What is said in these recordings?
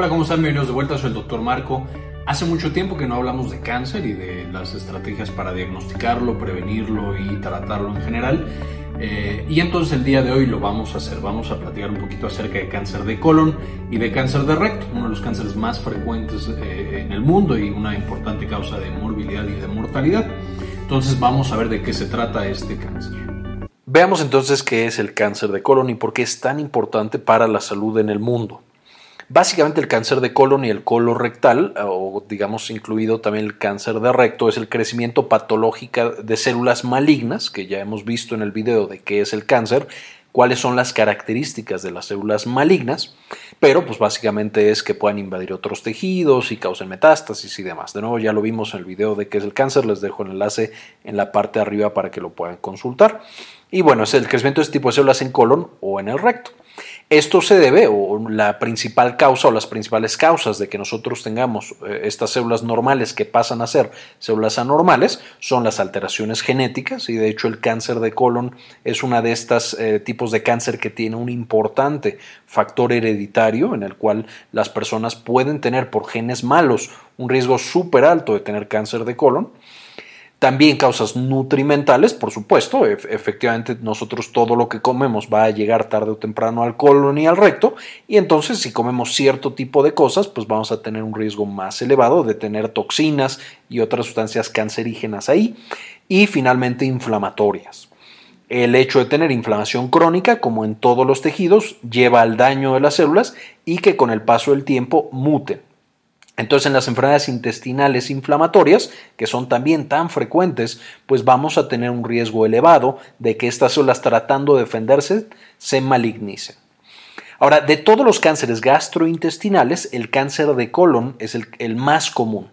Hola, ¿cómo están? Bienvenidos de vuelta, soy el doctor Marco. Hace mucho tiempo que no hablamos de cáncer y de las estrategias para diagnosticarlo, prevenirlo y tratarlo en general. Eh, y entonces el día de hoy lo vamos a hacer. Vamos a platicar un poquito acerca de cáncer de colon y de cáncer de recto, uno de los cánceres más frecuentes eh, en el mundo y una importante causa de morbilidad y de mortalidad. Entonces vamos a ver de qué se trata este cáncer. Veamos entonces qué es el cáncer de colon y por qué es tan importante para la salud en el mundo. Básicamente el cáncer de colon y el colon rectal, o digamos incluido también el cáncer de recto, es el crecimiento patológico de células malignas, que ya hemos visto en el video de qué es el cáncer, cuáles son las características de las células malignas, pero pues básicamente es que puedan invadir otros tejidos y causen metástasis y demás. De nuevo ya lo vimos en el video de qué es el cáncer, les dejo el enlace en la parte de arriba para que lo puedan consultar. Y bueno, es el crecimiento de este tipo de células en colon o en el recto. Esto se debe, o la principal causa o las principales causas de que nosotros tengamos eh, estas células normales que pasan a ser células anormales son las alteraciones genéticas y de hecho el cáncer de colon es una de estos eh, tipos de cáncer que tiene un importante factor hereditario en el cual las personas pueden tener por genes malos un riesgo súper alto de tener cáncer de colon. También causas nutrimentales, por supuesto. efectivamente, nosotros todo lo que comemos va a llegar tarde o temprano al colon y al recto. Y entonces, si comemos cierto tipo de cosas, pues vamos a tener un riesgo más elevado de tener toxinas y otras sustancias cancerígenas ahí. Y finalmente, inflamatorias. El hecho de tener inflamación crónica, como en todos los tejidos, lleva al daño de las células y que con el paso del tiempo muten. Entonces, en las enfermedades intestinales inflamatorias, que son también tan frecuentes, pues vamos a tener un riesgo elevado de que estas células tratando de defenderse se malignicen. Ahora, de todos los cánceres gastrointestinales, el cáncer de colon es el, el más común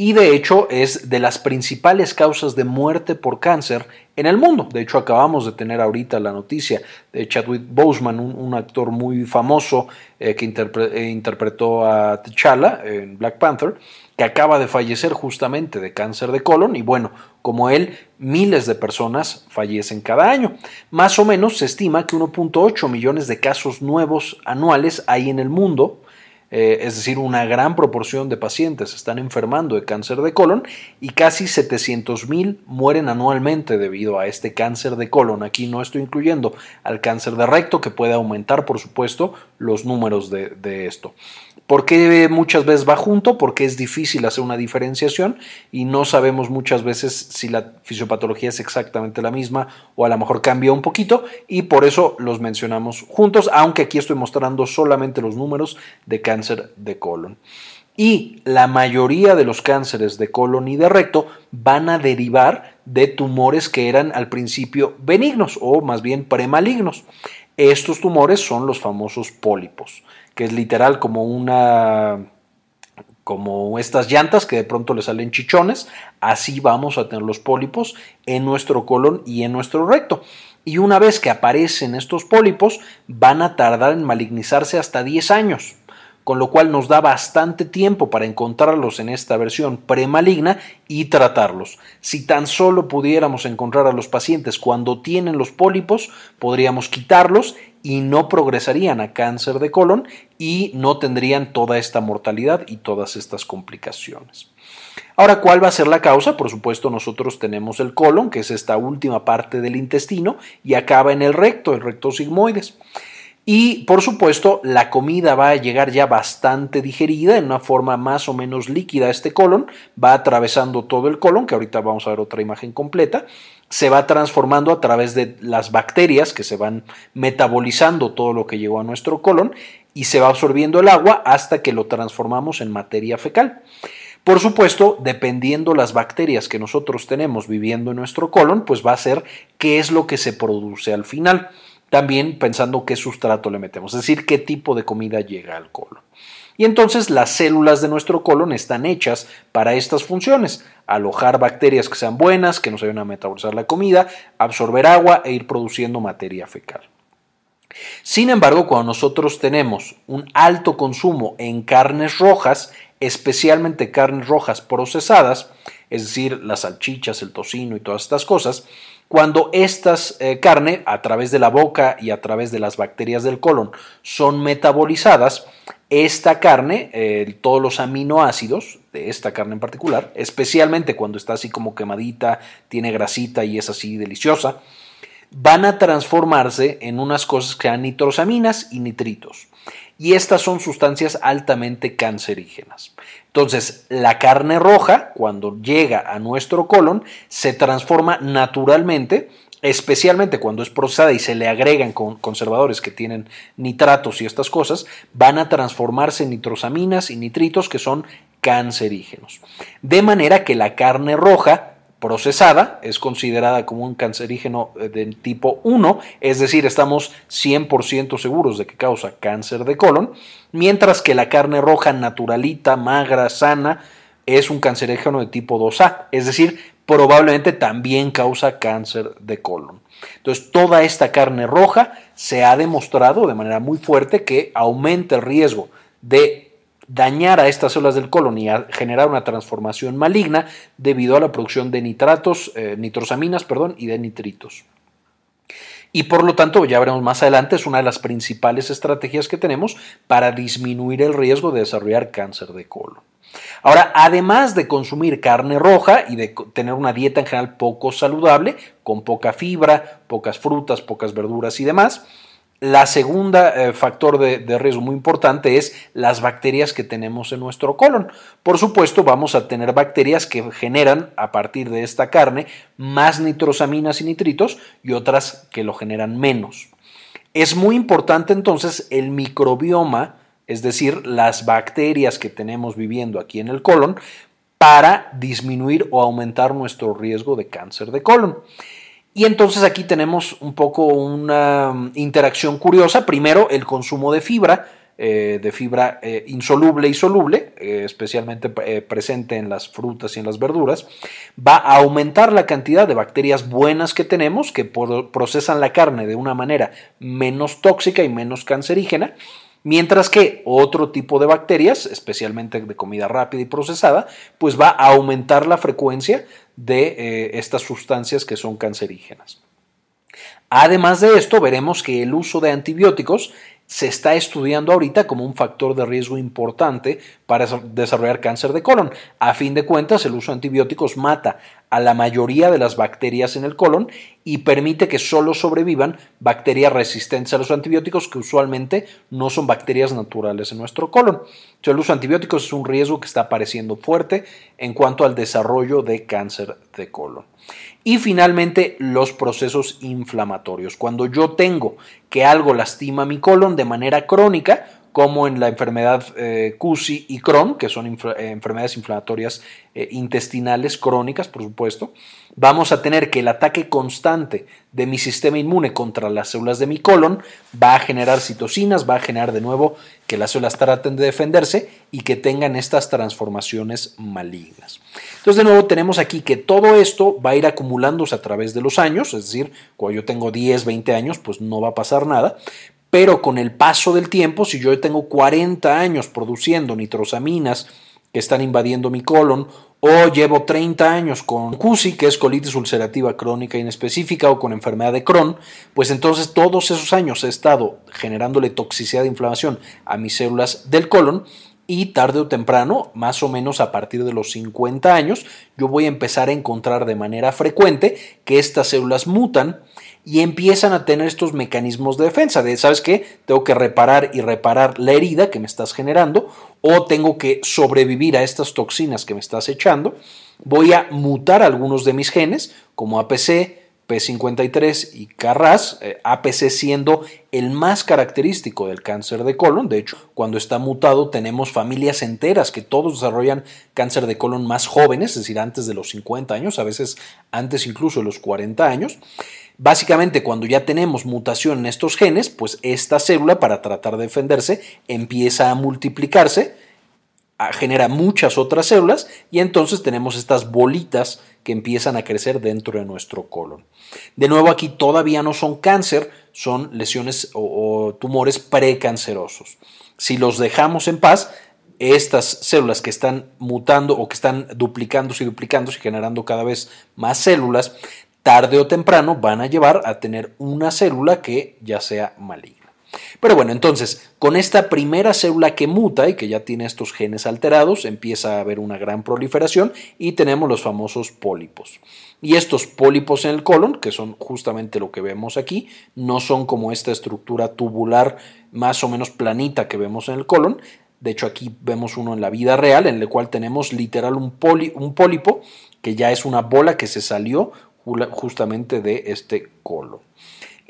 y de hecho es de las principales causas de muerte por cáncer en el mundo. De hecho, acabamos de tener ahorita la noticia de Chadwick Boseman, un, actor muy famoso eh, que eh, interpretó a T'Challa en Black Panther, que acaba de fallecer justamente de cáncer de colon y bueno, como él, miles de personas fallecen cada año. Más o menos se estima que 1.8 millones de casos nuevos anuales hay en el mundo eh, es decir, una gran proporción de pacientes están enfermando de cáncer de colon y casi 700 mil mueren anualmente debido a este cáncer de colon. Aquí no estoy incluyendo al cáncer de recto que puede aumentar, por supuesto, los números de esto. ¿Por qué muchas veces va junto? Porque es difícil hacer una diferenciación y no sabemos muchas veces si la fisiopatología es exactamente la misma o a lo mejor cambia un poquito y por eso los mencionamos juntos, aunque aquí estoy mostrando solamente los números de cáncer de colon. Y la mayoría de los cánceres de colon y de recto van a derivar de tumores que eran al principio benignos o más bien premalignos. Estos tumores son los famosos pólipos que es literal como una como estas llantas que de pronto le salen chichones, así vamos a tener los pólipos en nuestro colon y en nuestro recto. Y una vez que aparecen estos pólipos, van a tardar en malignizarse hasta 10 años con lo cual nos da bastante tiempo para encontrarlos en esta versión premaligna y tratarlos. Si tan solo pudiéramos encontrar a los pacientes cuando tienen los pólipos, podríamos quitarlos y no progresarían a cáncer de colon y no tendrían toda esta mortalidad y todas estas complicaciones. Ahora, ¿cuál va a ser la causa? Por supuesto, nosotros tenemos el colon, que es esta última parte del intestino, y acaba en el recto, el recto sigmoides. Y por supuesto, la comida va a llegar ya bastante digerida en una forma más o menos líquida a este colon, va atravesando todo el colon, que ahorita vamos a ver otra imagen completa, se va transformando a través de las bacterias que se van metabolizando todo lo que llegó a nuestro colon y se va absorbiendo el agua hasta que lo transformamos en materia fecal. Por supuesto, dependiendo las bacterias que nosotros tenemos viviendo en nuestro colon, pues va a ser qué es lo que se produce al final. También pensando qué sustrato le metemos, es decir, qué tipo de comida llega al colon. Y entonces las células de nuestro colon están hechas para estas funciones, alojar bacterias que sean buenas, que nos ayuden a metabolizar la comida, absorber agua e ir produciendo materia fecal. Sin embargo, cuando nosotros tenemos un alto consumo en carnes rojas, especialmente carnes rojas procesadas, es decir, las salchichas, el tocino y todas estas cosas, cuando estas eh, carne a través de la boca y a través de las bacterias del colon son metabolizadas, esta carne, eh, todos los aminoácidos de esta carne en particular, especialmente cuando está así como quemadita, tiene grasita y es así deliciosa, van a transformarse en unas cosas que sean nitrosaminas y nitritos. Y estas son sustancias altamente cancerígenas. Entonces, la carne roja, cuando llega a nuestro colon, se transforma naturalmente especialmente cuando es procesada y se le agregan con conservadores que tienen nitratos y estas cosas, van a transformarse en nitrosaminas y nitritos que son cancerígenos. De manera que la carne roja procesada es considerada como un cancerígeno eh, de tipo 1, es decir, estamos 100% seguros de que causa cáncer de colon, mientras que la carne roja naturalita, magra, sana, es un cancerígeno de tipo 2A, es decir, probablemente también causa cáncer de colon. Entonces, toda esta carne roja se ha demostrado de manera muy fuerte que aumenta el riesgo de dañar a estas células del colon y generar una transformación maligna debido a la producción de nitratos, eh, nitrosaminas, perdón, y de nitritos. Y por lo tanto, ya veremos más adelante, es una de las principales estrategias que tenemos para disminuir el riesgo de desarrollar cáncer de colon. Ahora, además de consumir carne roja y de tener una dieta en general poco saludable, con poca fibra, pocas frutas, pocas verduras y demás, la segunda eh, factor de, de, riesgo muy importante es las bacterias que tenemos en nuestro colon. Por supuesto, vamos a tener bacterias que generan a partir de esta carne más nitrosaminas y nitritos y otras que lo generan menos. Es muy importante entonces el microbioma, es decir, las bacterias que tenemos viviendo aquí en el colon, para disminuir o aumentar nuestro riesgo de cáncer de colon. Y entonces aquí tenemos un poco una mm, interacción curiosa. Primero, el consumo de fibra, eh, de fibra eh, insoluble y soluble, eh, especialmente presente en las frutas y en las verduras, va a aumentar la cantidad de bacterias buenas que tenemos, que procesan la carne de una manera menos tóxica y menos cancerígena. Mientras que otro tipo de bacterias, especialmente de comida rápida y procesada, pues va a aumentar la frecuencia de eh, estas sustancias que son cancerígenas. Además de esto, veremos que el uso de antibióticos se está estudiando ahorita como un factor de riesgo importante para desarrollar cáncer de colon. A fin de cuentas, el uso de antibióticos mata a la mayoría de las bacterias en el colon y permite que solo sobrevivan bacterias resistentes a los antibióticos que usualmente no son bacterias naturales en nuestro colon. el uso de antibióticos es un riesgo que está apareciendo fuerte en cuanto al desarrollo de cáncer de colon. Y finalmente, los procesos inflamatorios. Cuando yo tengo que algo lastima mi colon de manera crónica, como en la enfermedad eh, CUSI y Crohn, que son eh, enfermedades inflamatorias eh, intestinales crónicas, por supuesto, vamos a tener que el ataque constante de mi sistema inmune contra las células de mi colon va a generar citocinas, va a generar de nuevo que las células traten de defenderse y que tengan estas transformaciones malignas. Entonces, de nuevo, tenemos aquí que todo esto va a ir acumulándose a través de los años, es decir, cuando yo tengo 10, 20 años, pues no va a pasar nada, pero con el paso del tiempo, si yo tengo 40 años produciendo nitrosaminas que están invadiendo mi colon, o llevo 30 años con CUSI, que es colitis ulcerativa crónica inespecífica, o con enfermedad de Crohn, pues entonces todos esos años he estado generándole toxicidad de inflamación a mis células del colon y tarde o temprano, más o menos a partir de los 50 años, yo voy a empezar a encontrar de manera frecuente que estas células mutan y empiezan a tener estos mecanismos de defensa de, ¿sabes qué? Tengo que reparar y reparar la herida que me estás generando o tengo que sobrevivir a estas toxinas que me estás echando. Voy a mutar algunos de mis genes como APC, P53 y CARRAS, eh, APC siendo el más característico del cáncer de colon. De hecho, cuando está mutado tenemos familias enteras que todos desarrollan cáncer de colon más jóvenes, es decir, antes de los 50 años, a veces antes incluso de los 40 años. Básicamente, cuando ya tenemos mutación en estos genes, pues esta célula, para tratar de defenderse, empieza a multiplicarse, genera muchas otras células y entonces tenemos estas bolitas que empiezan a crecer dentro de nuestro colon. De nuevo, aquí todavía no son cáncer, son lesiones o, tumores precancerosos. Si los dejamos en paz, estas células que están mutando o que están duplicándose y duplicándose y generando cada vez más células, tarde o temprano van a llevar a tener una célula que ya sea maligna. Pero bueno, entonces, con esta primera célula que muta y que ya tiene estos genes alterados, empieza a haber una gran proliferación y tenemos los famosos pólipos. Y estos pólipos en el colon, que son justamente lo que vemos aquí, no son como esta estructura tubular más o menos planita que vemos en el colon. De hecho, aquí vemos uno en la vida real, en el cual tenemos literal un, un pólipo, que ya es una bola que se salió justamente de este colon.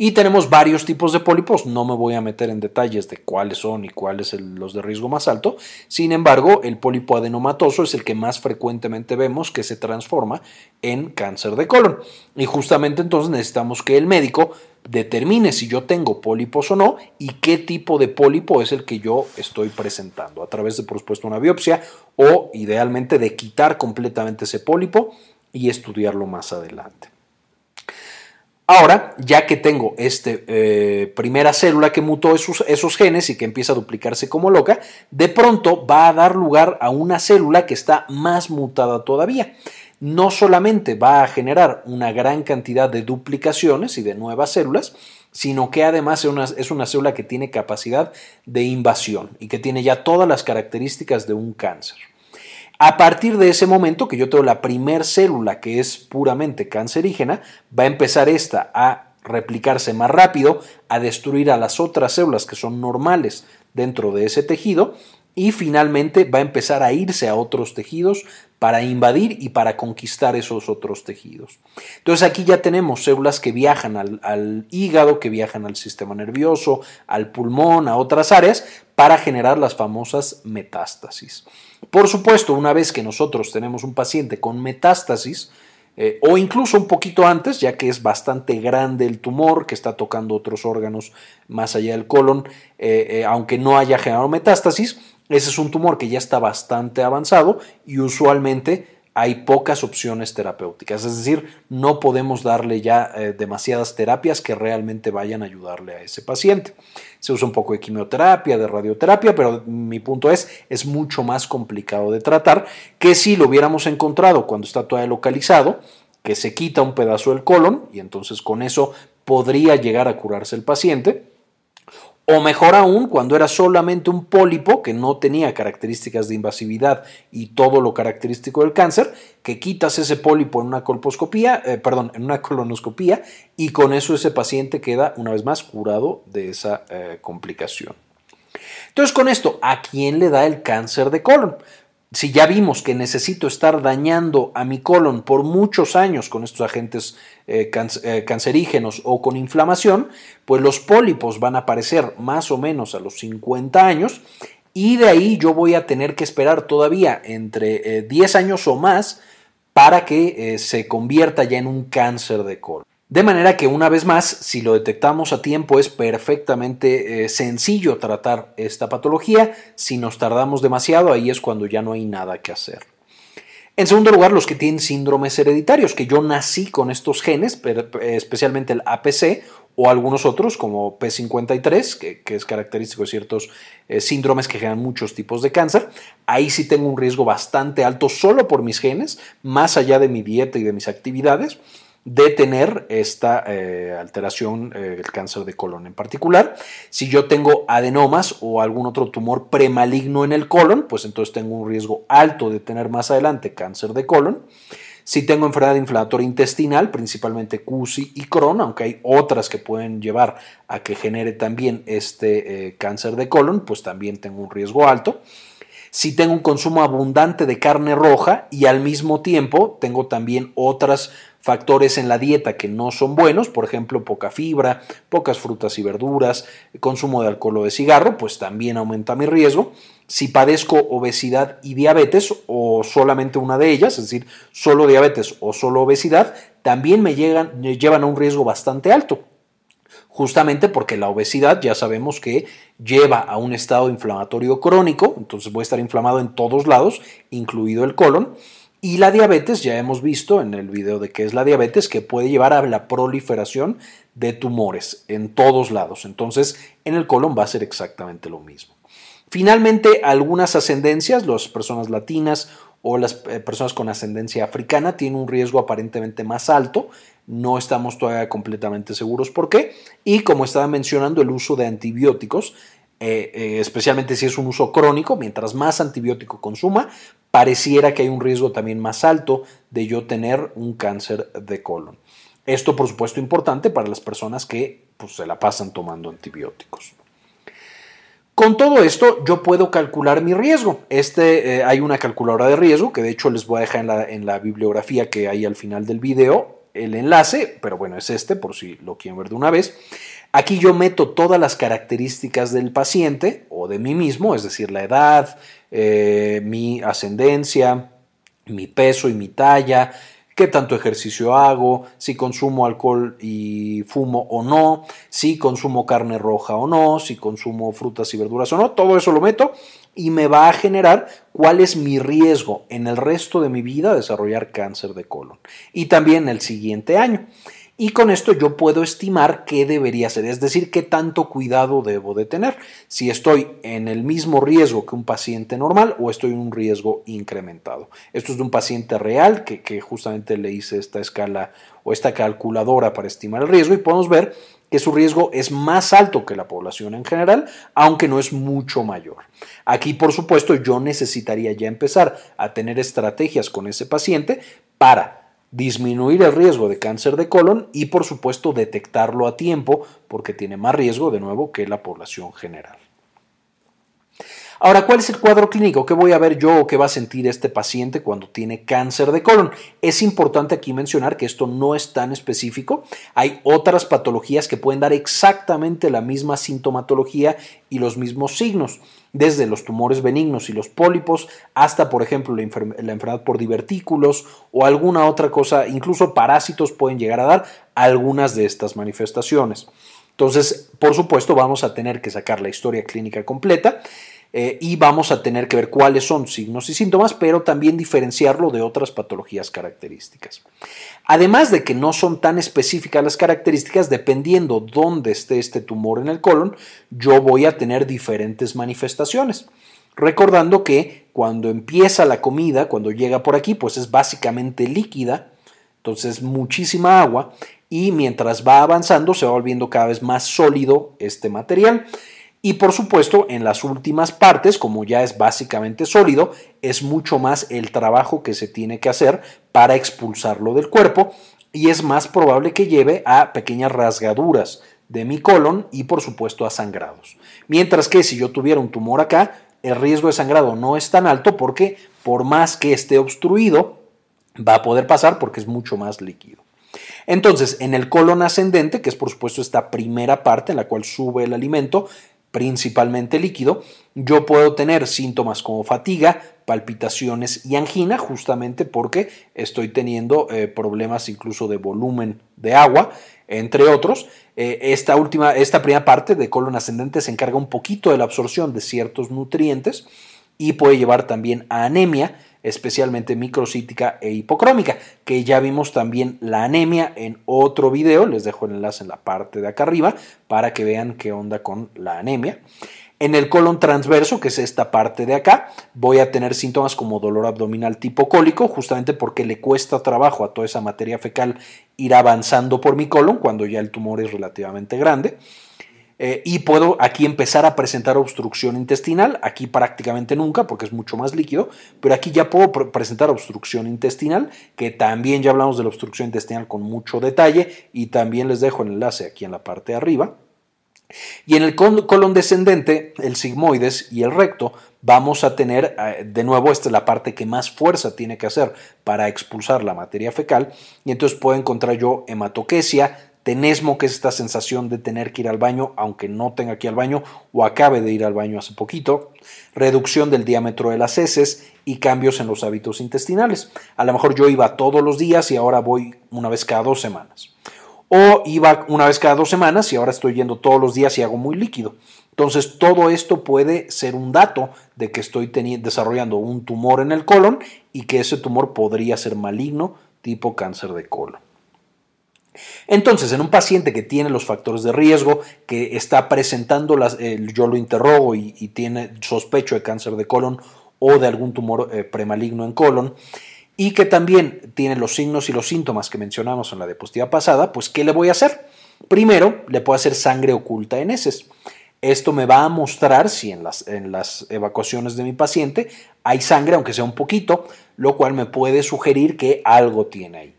Y tenemos varios tipos de pólipos, no me voy a meter en detalles de cuáles son y cuáles los de riesgo más alto, sin embargo el pólipo adenomatoso es el que más frecuentemente vemos que se transforma en cáncer de colon. Y justamente entonces necesitamos que el médico determine si yo tengo pólipos o no y qué tipo de pólipo es el que yo estoy presentando, a través de por supuesto una biopsia o idealmente de quitar completamente ese pólipo y estudiarlo más adelante. Ahora, ya que tengo esta eh, primera célula que mutó esos, genes y que empieza a duplicarse como loca, de pronto va a dar lugar a una célula que está más mutada todavía. No solamente va a generar una gran cantidad de duplicaciones y de nuevas células, sino que además es una célula que tiene capacidad de invasión y que tiene ya todas las características de un cáncer. A partir de ese momento que yo tengo la primer célula que es puramente cancerígena, va a empezar esta a replicarse más rápido, a destruir a las otras células que son normales dentro de ese tejido y finalmente va a empezar a irse a otros tejidos para invadir y para conquistar esos otros tejidos. Entonces aquí ya tenemos células que viajan al, al, hígado, que viajan al sistema nervioso, al pulmón, a otras áreas, para generar las famosas metástasis. Por supuesto, una vez que nosotros tenemos un paciente con metástasis, eh, o incluso un poquito antes, ya que es bastante grande el tumor que está tocando otros órganos más allá del colon, eh, eh, aunque no haya generado metástasis, ese es un tumor que ya está bastante avanzado y usualmente hay pocas opciones terapéuticas, es decir, no podemos darle ya eh, demasiadas terapias que realmente vayan a ayudarle a ese paciente. Se usa un poco de quimioterapia, de radioterapia, pero mi punto es, es mucho más complicado de tratar que si lo hubiéramos encontrado cuando está todavía localizado, que se quita un pedazo del colon y entonces con eso podría llegar a curarse el paciente o mejor aún, cuando era solamente un pólipo que no tenía características de invasividad y todo lo característico del cáncer, que quitas ese pólipo en una colposcopía, eh, perdón, en una colonoscopía y con eso ese paciente queda una vez más curado de esa eh, complicación. Entonces, con esto, ¿a quién le da el cáncer de colon? Si ya vimos que necesito estar dañando a mi colon por muchos años con estos agentes eh, eh, cancerígenos o con inflamación, pues los pólipos van a aparecer más o menos a los 50 años y de ahí yo voy a tener que esperar todavía entre 10 eh, años o más para que se convierta ya en un cáncer de colon. De manera que una vez más, si lo detectamos a tiempo, es perfectamente eh, sencillo tratar esta patología. Si nos tardamos demasiado, ahí es cuando ya no hay nada que hacer. En segundo lugar, los que tienen síndromes hereditarios, que yo nací con estos genes, especialmente el APC o algunos otros como P53, que, es característico de ciertos eh, síndromes que generan muchos tipos de cáncer. Ahí sí tengo un riesgo bastante alto solo por mis genes, más allá de mi dieta y de mis actividades de tener esta eh, alteración, eh, el cáncer de colon en particular. Si yo tengo adenomas o algún otro tumor premaligno en el colon, pues entonces tengo un riesgo alto de tener más adelante cáncer de colon. Si tengo enfermedad inflamatoria intestinal, principalmente CUSI y Crohn, aunque hay otras que pueden llevar a que genere también este eh, cáncer de colon, pues también tengo un riesgo alto si tengo un consumo abundante de carne roja y al mismo tiempo tengo también otros factores en la dieta que no son buenos, por ejemplo, poca fibra, pocas frutas y verduras, consumo de alcohol o de cigarro, pues también aumenta mi riesgo. Si padezco obesidad y diabetes o solamente una de ellas, es decir, solo diabetes o solo obesidad, también me, llegan, me llevan a un riesgo bastante alto justamente porque la obesidad ya sabemos que lleva a un estado inflamatorio crónico, entonces voy a estar inflamado en todos lados, incluido el colon, y la diabetes, ya hemos visto en el video de qué es la diabetes, que puede llevar a la proliferación de tumores en todos lados, entonces en el colon va a ser exactamente lo mismo. Finalmente, algunas ascendencias, las personas latinas o las eh, personas con ascendencia africana tienen un riesgo aparentemente más alto. No estamos todavía completamente seguros por qué. Y como estaba mencionando, el uso de antibióticos, eh, eh, especialmente si es un uso crónico, mientras más antibiótico consuma, pareciera que hay un riesgo también más alto de yo tener un cáncer de colon. Esto, por supuesto, importante para las personas que pues, se la pasan tomando antibióticos. Con todo esto, yo puedo calcular mi riesgo. Este, eh, hay una calculadora de riesgo que de hecho les voy a dejar en la, en la bibliografía que hay al final del video el enlace, pero bueno, es este por si lo quieren ver de una vez. Aquí yo meto todas las características del paciente o de mí mismo, es decir, la edad, eh, mi ascendencia, mi peso y mi talla, qué tanto ejercicio hago, si consumo alcohol y fumo o no, si consumo carne roja o no, si consumo frutas y verduras o no, todo eso lo meto y me va a generar cuál es mi riesgo en el resto de mi vida de desarrollar cáncer de colon y también el siguiente año y con esto yo puedo estimar qué debería ser, es decir, qué tanto cuidado debo de tener, si estoy en el mismo riesgo que un paciente normal o estoy en un riesgo incrementado. Esto es de un paciente real que, que justamente le hice esta escala o esta calculadora para estimar el riesgo y podemos ver que su riesgo es más alto que la población en general, aunque no es mucho mayor. Aquí, por supuesto, yo necesitaría ya empezar a tener estrategias con ese paciente para disminuir el riesgo de cáncer de colon y por supuesto detectarlo a tiempo porque tiene más riesgo de nuevo que la población general. Ahora, ¿cuál es el cuadro clínico? ¿Qué voy a ver yo o qué va a sentir este paciente cuando tiene cáncer de colon? Es importante aquí mencionar que esto no es tan específico. Hay otras patologías que pueden dar exactamente la misma sintomatología y los mismos signos desde los tumores benignos y los pólipos hasta, por ejemplo, la, enfermedad por divertículos o alguna otra cosa, incluso parásitos pueden llegar a dar algunas de estas manifestaciones. Entonces, por supuesto, vamos a tener que sacar la historia clínica completa eh, y vamos a tener que ver cuáles son signos y síntomas, pero también diferenciarlo de otras patologías características. Además de que no son tan específicas las características, dependiendo dónde esté este tumor en el colon, yo voy a tener diferentes manifestaciones. Recordando que cuando empieza la comida, cuando llega por aquí, pues es básicamente líquida, entonces muchísima agua, y mientras va avanzando se va volviendo cada vez más sólido este material. Y por supuesto, en las últimas partes, como ya es básicamente sólido, es mucho más el trabajo que se tiene que hacer para expulsarlo del cuerpo y es más probable que lleve a pequeñas rasgaduras de mi colon y por supuesto a sangrados. Mientras que si yo tuviera un tumor acá, el riesgo de sangrado no es tan alto porque por más que esté obstruido, va a poder pasar porque es mucho más líquido. Entonces, en el colon ascendente, que es por supuesto esta primera parte en la cual sube el alimento, principalmente líquido, yo puedo tener síntomas como fatiga, palpitaciones y angina, justamente porque estoy teniendo eh, problemas incluso de volumen de agua, entre otros. Eh, esta última, esta primera parte de colon ascendente se encarga un poquito de la absorción de ciertos nutrientes y puede llevar también a anemia, especialmente microcítica e hipocrómica, que ya vimos también la anemia en otro video, les dejo el enlace en la parte de acá arriba para que vean qué onda con la anemia. En el colon transverso, que es esta parte de acá, voy a tener síntomas como dolor abdominal tipo cólico, justamente porque le cuesta trabajo a toda esa materia fecal ir avanzando por mi colon cuando ya el tumor es relativamente grande. Eh, y puedo aquí empezar a presentar obstrucción intestinal, aquí prácticamente nunca porque es mucho más líquido, pero aquí ya puedo presentar obstrucción intestinal, que también ya hablamos de la obstrucción intestinal con mucho detalle y también les dejo el enlace aquí en la parte de arriba. Y en el colon descendente, el sigmoides y el recto, vamos a tener, eh, de nuevo, esta es la parte que más fuerza tiene que hacer para expulsar la materia fecal, y entonces puedo encontrar yo hematoquesia, tenesmo, que es esta sensación de tener que ir al baño, aunque no tenga que ir al baño o acabe de ir al baño hace poquito, reducción del diámetro de las heces y cambios en los hábitos intestinales. A lo mejor yo iba todos los días y ahora voy una vez cada dos semanas. O iba una vez cada dos semanas y ahora estoy yendo todos los días y hago muy líquido. Entonces, todo esto puede ser un dato de que estoy desarrollando un tumor en el colon y que ese tumor podría ser maligno, tipo cáncer de colon. Entonces, en un paciente que tiene los factores de riesgo, que está presentando, las, yo lo interrogo y, tiene sospecho de cáncer de colon o de algún tumor eh, premaligno en colon y que también tiene los signos y los síntomas que mencionamos en la diapositiva pasada, pues ¿qué le voy a hacer? Primero, le puedo hacer sangre oculta en heces. Esto me va a mostrar si en las, en las evacuaciones de mi paciente hay sangre, aunque sea un poquito, lo cual me puede sugerir que algo tiene ahí.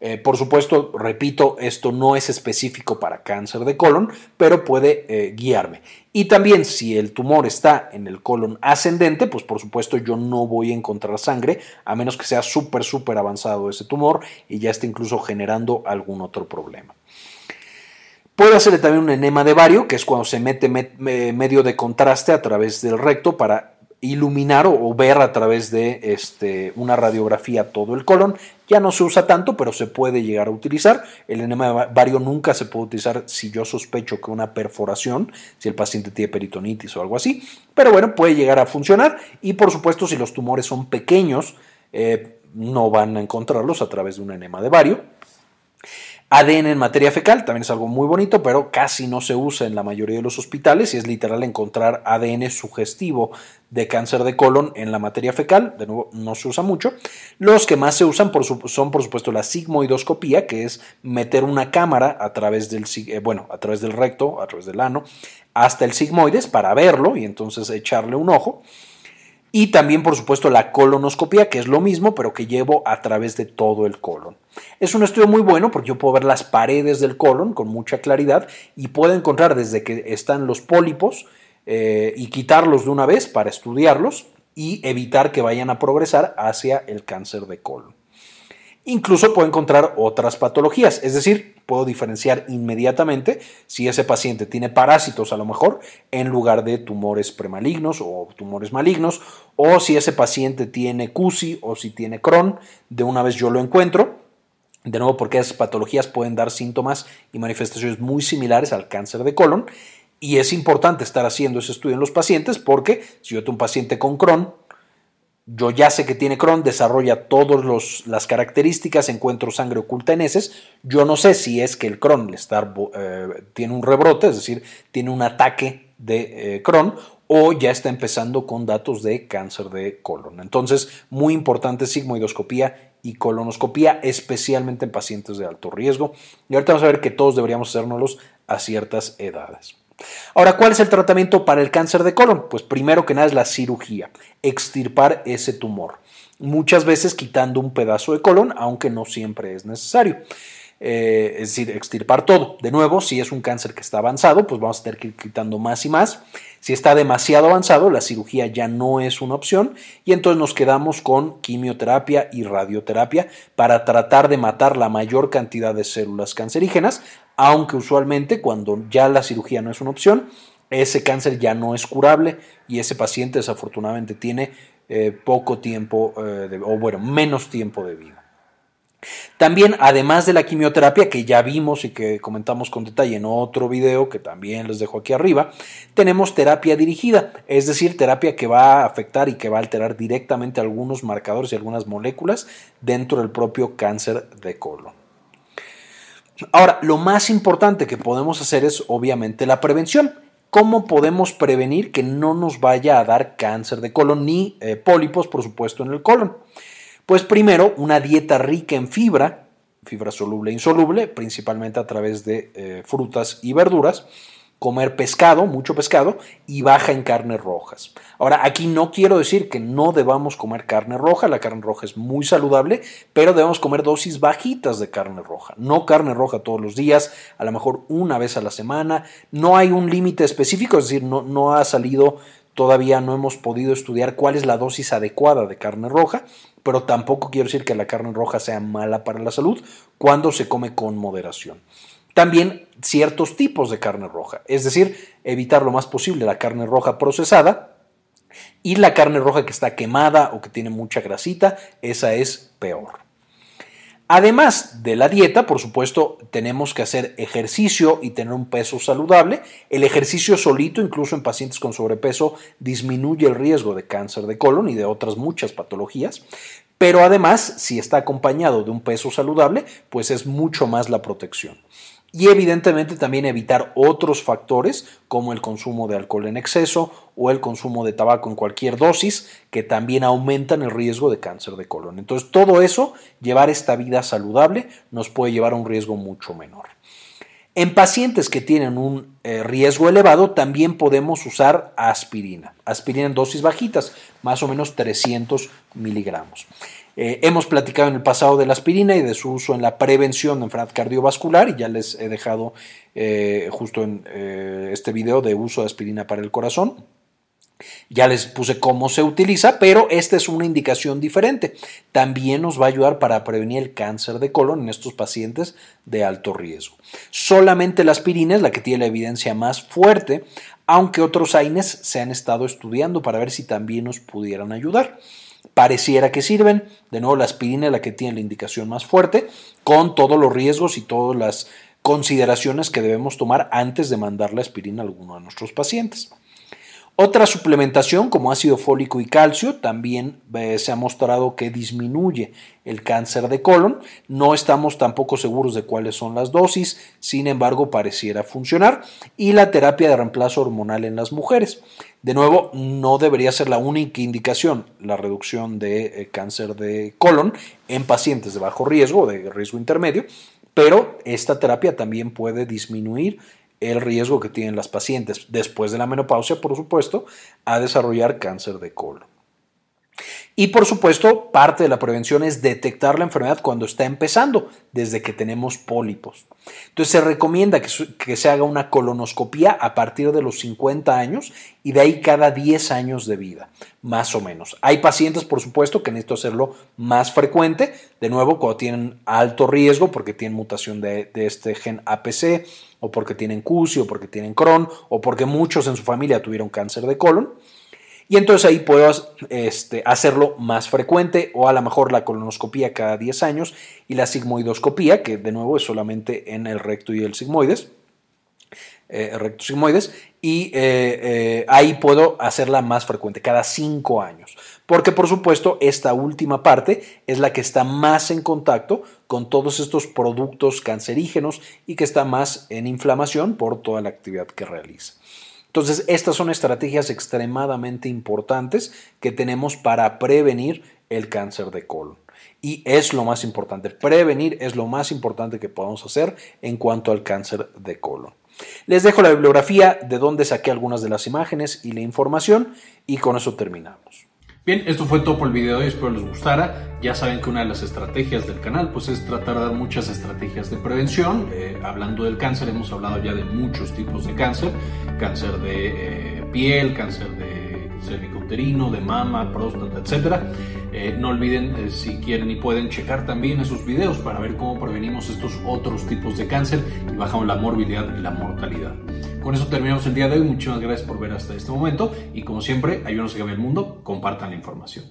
Eh, por supuesto, repito, esto no es específico para cáncer de colon, pero puede eh, guiarme. Y también si el tumor está en el colon ascendente, pues por supuesto yo no voy a encontrar sangre, a menos que sea súper, súper avanzado ese tumor y ya esté incluso generando algún otro problema. Puede hacerle también un enema de vario, que es cuando se mete medio de contraste a través del recto para iluminar o, ver a través de este, una radiografía todo el colon. Ya no se usa tanto, pero se puede llegar a utilizar. El enema vario nunca se puede utilizar si yo sospecho que una perforación, si el paciente tiene peritonitis o algo así. Pero bueno, puede llegar a funcionar. Y por supuesto, si los tumores son pequeños, eh, no van a encontrarlos a través de un enema de vario. ADN en materia fecal también es algo muy bonito, pero casi no se usa en la mayoría de los hospitales y es literal encontrar ADN sugestivo de cáncer de colon en la materia fecal. De nuevo, no se usa mucho. Los que más se usan son, por supuesto, la sigmoidoscopía, que es meter una cámara a través del, eh, bueno, a través del recto, a través del ano, hasta el sigmoides para verlo y entonces echarle un ojo. Y también, por supuesto, la colonoscopia, que es lo mismo, pero que llevo a través de todo el colon. Es un estudio muy bueno porque yo puedo ver las paredes del colon con mucha claridad y puedo encontrar desde que están los pólipos eh, y quitarlos de una vez para estudiarlos y evitar que vayan a progresar hacia el cáncer de colon. Incluso puedo encontrar otras patologías, es decir, puedo diferenciar inmediatamente si ese paciente tiene parásitos a lo mejor en lugar de tumores premalignos o tumores malignos, o si ese paciente tiene CUSI o si tiene Crohn, de una vez yo lo encuentro. De nuevo, porque esas patologías pueden dar síntomas y manifestaciones muy similares al cáncer de colon. Y es importante estar haciendo ese estudio en los pacientes porque si yo tengo un paciente con Crohn, yo ya sé que tiene Crohn, desarrolla todas las características, encuentro sangre oculta en heces. Yo no sé si es que el Crohn está, eh, tiene un rebrote, es decir, tiene un ataque de eh, Crohn o ya está empezando con datos de cáncer de colon. Entonces, muy importante sigmoidoscopía y colonoscopía, especialmente en pacientes de alto riesgo. Y ahorita vamos a ver que todos deberíamos hacérnoslos a ciertas edades. Ahora, ¿cuál es el tratamiento para el cáncer de colon? Pues primero que nada es la cirugía, extirpar ese tumor. Muchas veces quitando un pedazo de colon, aunque no siempre es necesario. Eh, es decir, extirpar todo. De nuevo, si es un cáncer que está avanzado, pues vamos a tener que ir quitando más y más. Si está demasiado avanzado, la cirugía ya no es una opción y entonces nos quedamos con quimioterapia y radioterapia para tratar de matar la mayor cantidad de células cancerígenas, aunque usualmente cuando ya la cirugía no es una opción, ese cáncer ya no es curable y ese paciente desafortunadamente tiene eh, poco tiempo, eh, o bueno, menos tiempo de vida. También, además de la quimioterapia que ya vimos y que comentamos con detalle en otro video que también les dejo aquí arriba, tenemos terapia dirigida, es decir, terapia que va a afectar y que va a alterar directamente algunos marcadores y algunas moléculas dentro del propio cáncer de colon. Ahora, lo más importante que podemos hacer es obviamente la prevención. ¿Cómo podemos prevenir que no nos vaya a dar cáncer de colon ni eh, pólipos, por supuesto, en el colon? Pues primero, una dieta rica en fibra, fibra soluble e insoluble, principalmente a través de eh, frutas y verduras, comer pescado, mucho pescado, y baja en carnes rojas. Ahora, aquí no quiero decir que no debamos comer carne roja, la carne roja es muy saludable, pero debemos comer dosis bajitas de carne roja, no carne roja todos los días, a lo mejor una vez a la semana, no hay un límite específico, es decir, no, no ha salido Todavía no hemos podido estudiar cuál es la dosis adecuada de carne roja, pero tampoco quiero decir que la carne roja sea mala para la salud cuando se come con moderación. También ciertos tipos de carne roja, es decir, evitar lo más posible la carne roja procesada y la carne roja que está quemada o que tiene mucha grasita, esa es peor. Además de la dieta, por supuesto, tenemos que hacer ejercicio y tener un peso saludable. El ejercicio solito, incluso en pacientes con sobrepeso, disminuye el riesgo de cáncer de colon y de otras muchas patologías. Pero además, si está acompañado de un peso saludable, pues es mucho más la protección. Y evidentemente también evitar otros factores como el consumo de alcohol en exceso o el consumo de tabaco en cualquier dosis que también aumentan el riesgo de cáncer de colon. Entonces todo eso, llevar esta vida saludable nos puede llevar a un riesgo mucho menor. En pacientes que tienen un eh, riesgo elevado también podemos usar aspirina, aspirina en dosis bajitas, más o menos 300 miligramos. Eh, hemos platicado en el pasado de la aspirina y de su uso en la prevención de enfermedad cardiovascular y ya les he dejado eh, justo en este video de uso de aspirina para el corazón. Ya les puse cómo se utiliza, pero esta es una indicación diferente. También nos va a ayudar para prevenir el cáncer de colon en estos pacientes de alto riesgo. Solamente la aspirina es la que tiene la evidencia más fuerte, aunque otros AINES se han estado estudiando para ver si también nos pudieran ayudar pareciera que sirven. De nuevo, la aspirina es la que tiene la indicación más fuerte, con todos los riesgos y todas las consideraciones que debemos tomar antes de mandar la aspirina a alguno de nuestros pacientes. Otra suplementación como ácido fólico y calcio también eh, se ha mostrado que disminuye el cáncer de colon. No estamos tampoco seguros de cuáles son las dosis, sin embargo pareciera funcionar. Y la terapia de reemplazo hormonal en las mujeres. De nuevo, no debería ser la única indicación la reducción de eh, cáncer de colon en pacientes de bajo riesgo de riesgo intermedio, pero esta terapia también puede disminuir el riesgo que tienen las pacientes después de la menopausia, por supuesto, a desarrollar cáncer de colon. Y por supuesto, parte de la prevención es detectar la enfermedad cuando está empezando, desde que tenemos pólipos. Entonces se recomienda que, se haga una colonoscopía a partir de los 50 años y de ahí cada 10 años de vida, más o menos. Hay pacientes, por supuesto, que necesitan hacerlo más frecuente, de nuevo, cuando tienen alto riesgo porque tienen mutación de, de este gen APC o porque tienen CUSI o porque tienen Crohn o porque muchos en su familia tuvieron cáncer de colon. Y entonces ahí puedo este, hacerlo más frecuente o a lo mejor la colonoscopía cada 10 años y la sigmoidoscopía, que de nuevo es solamente en el recto y el sigmoides. Eh, sigmoides y eh, eh, ahí puedo hacerla más frecuente, cada 5 años. Porque por supuesto esta última parte es la que está más en contacto con todos estos productos cancerígenos y que está más en inflamación por toda la actividad que realiza. Entonces, estas son estrategias extremadamente importantes que tenemos para prevenir el cáncer de colon. Y es lo más importante. Prevenir es lo más importante que podemos hacer en cuanto al cáncer de colon. Les dejo la bibliografía de donde saqué algunas de las imágenes y la información y con eso terminamos. Bien, esto fue todo por el video de hoy, espero les gustara. Ya saben que una de las estrategias del canal pues es tratar de dar muchas estrategias de prevención. Eh, hablando del cáncer, hemos hablado ya de muchos tipos de cáncer. Cáncer de eh, piel, cáncer de cervicouterino, de mama, próstata, etc. Eh, no olviden, si quieren y pueden, checar también esos videos para ver cómo prevenimos estos otros tipos de cáncer y bajamos la morbilidad y la mortalidad. Con eso terminamos el día de hoy. Muchísimas gracias por ver hasta este momento y como siempre, ayúdenos a cambiar el mundo, compartan la información.